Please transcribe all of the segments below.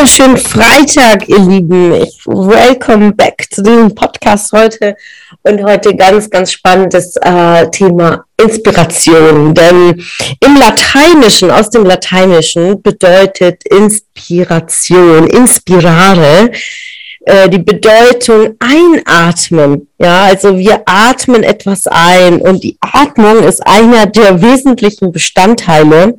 Wunderschönen Freitag, ihr Lieben. Ich welcome back zu diesem Podcast heute und heute ganz, ganz spannendes äh, Thema Inspiration. Denn im Lateinischen, aus dem Lateinischen bedeutet Inspiration, inspirare äh, die Bedeutung einatmen. Ja, also wir atmen etwas ein und die Atmung ist einer der wesentlichen Bestandteile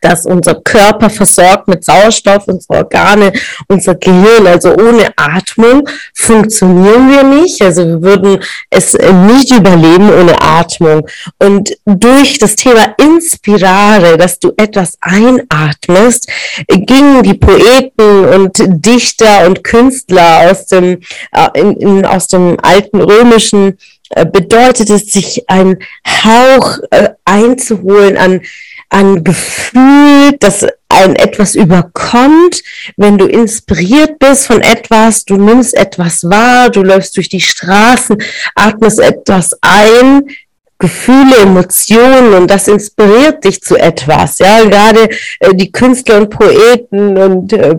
dass unser Körper versorgt mit Sauerstoff, unsere Organe, unser Gehirn. Also ohne Atmung funktionieren wir nicht. Also wir würden es nicht überleben ohne Atmung. Und durch das Thema Inspirare, dass du etwas einatmest, gingen die Poeten und Dichter und Künstler aus dem, äh, in, in, aus dem alten römischen äh, bedeutet es, sich einen Hauch äh, einzuholen an an Gefühl, das ein etwas überkommt, wenn du inspiriert bist von etwas, du nimmst etwas wahr, du läufst durch die Straßen, atmest etwas ein, Gefühle, Emotionen und das inspiriert dich zu etwas. Ja, gerade äh, die Künstler und Poeten und äh,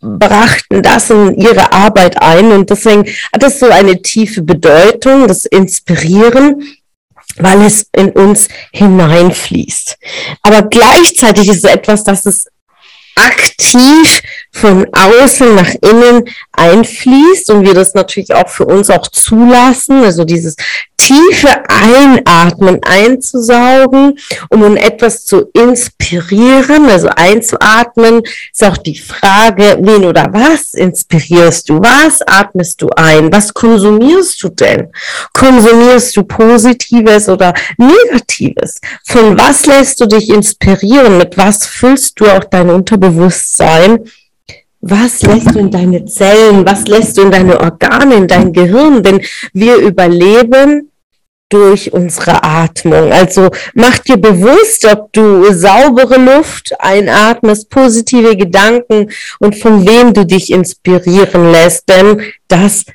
brachten das in ihre Arbeit ein und deswegen hat das so eine tiefe Bedeutung, das Inspirieren weil es in uns hineinfließt. Aber gleichzeitig ist es etwas, das es aktiv von außen nach innen einfließt und wir das natürlich auch für uns auch zulassen, also dieses tiefe Einatmen einzusaugen, um in etwas zu inspirieren, also einzuatmen, ist auch die Frage, wen oder was inspirierst du? Was atmest du ein? Was konsumierst du denn? Konsumierst du Positives oder Negatives? Von was lässt du dich inspirieren? Mit was füllst du auch dein Unterbewusstsein? Was lässt du in deine Zellen? Was lässt du in deine Organe, in dein Gehirn? Denn wir überleben durch unsere Atmung. Also mach dir bewusst, ob du saubere Luft einatmest, positive Gedanken und von wem du dich inspirieren lässt, denn das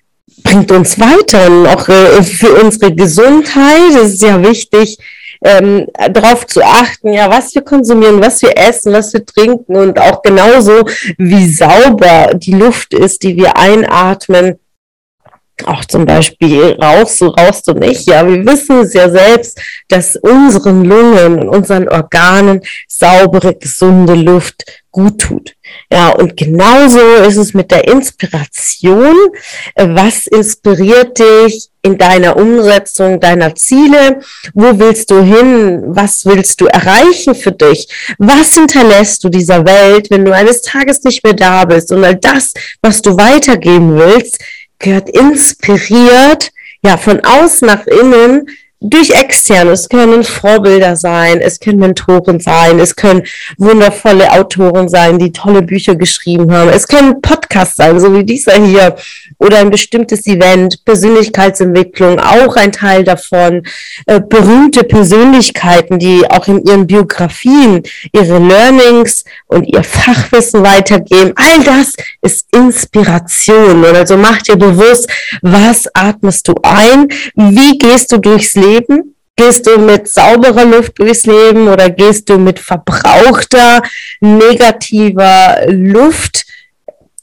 bringt uns weiter und auch äh, für unsere Gesundheit ist es ja wichtig, ähm, darauf zu achten, ja, was wir konsumieren, was wir essen, was wir trinken und auch genauso, wie sauber die Luft ist, die wir einatmen auch zum Beispiel rauchst du, rauchst du nicht. Ja, wir wissen es ja selbst, dass unseren Lungen und unseren Organen saubere, gesunde Luft gut tut. Ja, und genauso ist es mit der Inspiration. Was inspiriert dich in deiner Umsetzung deiner Ziele? Wo willst du hin? Was willst du erreichen für dich? Was hinterlässt du dieser Welt, wenn du eines Tages nicht mehr da bist? Und all das, was du weitergeben willst, gehört inspiriert, ja, von außen nach innen durch externe. Es können Vorbilder sein, es können Mentoren sein, es können wundervolle Autoren sein, die tolle Bücher geschrieben haben. Es können Podcasts sein, so wie dieser hier, oder ein bestimmtes Event, Persönlichkeitsentwicklung, auch ein Teil davon, äh, berühmte Persönlichkeiten, die auch in ihren Biografien ihre Learnings und ihr Fachwissen weitergeben. All das ist Inspiration. Und also mach dir bewusst, was atmest du ein? Wie gehst du durchs Leben? Leben? Gehst du mit sauberer Luft durchs Leben oder gehst du mit verbrauchter, negativer Luft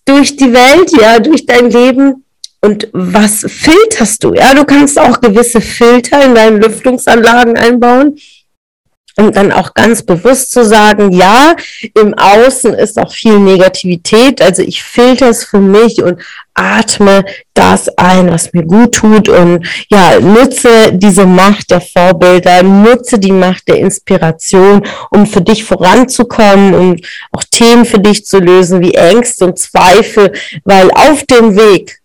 durch die Welt, ja, durch dein Leben? Und was filterst du? Ja, du kannst auch gewisse Filter in deinen Lüftungsanlagen einbauen um dann auch ganz bewusst zu sagen, ja, im Außen ist auch viel Negativität, also ich filter es für mich und atme das ein, was mir gut tut. Und ja, nutze diese Macht der Vorbilder, nutze die Macht der Inspiration, um für dich voranzukommen und auch Themen für dich zu lösen wie Ängste und Zweifel, weil auf dem Weg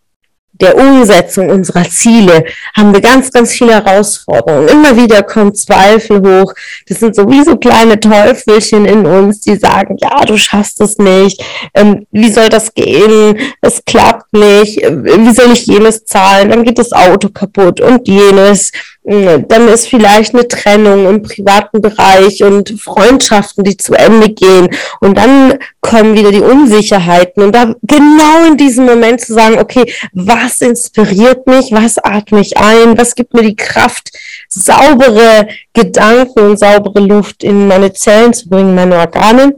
der Umsetzung unserer Ziele haben wir ganz, ganz viele Herausforderungen. Immer wieder kommen Zweifel hoch. Das sind sowieso kleine Teufelchen in uns, die sagen, ja, du schaffst es nicht. Ähm, wie soll das gehen? Es klappt nicht. Wie soll ich jenes zahlen? Dann geht das Auto kaputt und jenes. Hm, dann ist vielleicht eine Trennung im privaten Bereich und Freundschaften, die zu Ende gehen. Und dann kommen wieder die Unsicherheiten. Und da genau in diesem Moment zu sagen, okay, was inspiriert mich? Was atme ich ein? Was gibt mir die Kraft, saubere Gedanken und saubere Luft in meine Zellen zu bringen, meine Organe?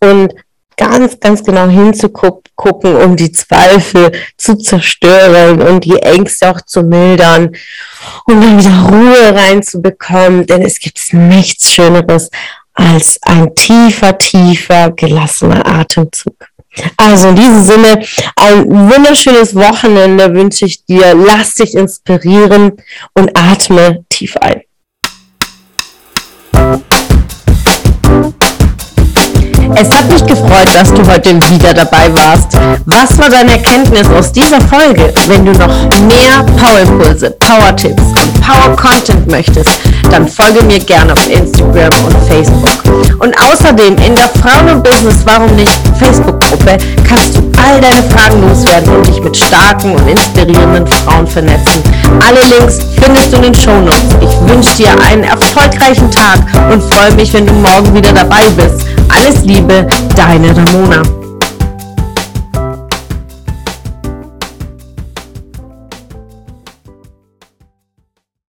Und ganz, ganz genau hinzugucken, um die Zweifel zu zerstören und die Ängste auch zu mildern und dann wieder Ruhe reinzubekommen, denn es gibt nichts Schöneres als ein tiefer, tiefer, gelassener Atemzug. Also in diesem Sinne, ein wunderschönes Wochenende wünsche ich dir. Lass dich inspirieren und atme tief ein. Es hat mich gefreut, dass du heute wieder dabei warst. Was war deine Erkenntnis aus dieser Folge? Wenn du noch mehr Power-Impulse, Power-Tipps und Power-Content möchtest, dann folge mir gerne auf Instagram und Facebook. Und außerdem in der Frauen- und Business Warum nicht Facebook-Gruppe kannst du all deine Fragen loswerden und dich mit starken und inspirierenden Frauen vernetzen. Alle Links findest du in den Shownotes. Ich wünsche dir einen erfolgreichen Tag und freue mich, wenn du morgen wieder dabei bist. Alles Liebe, deine Ramona.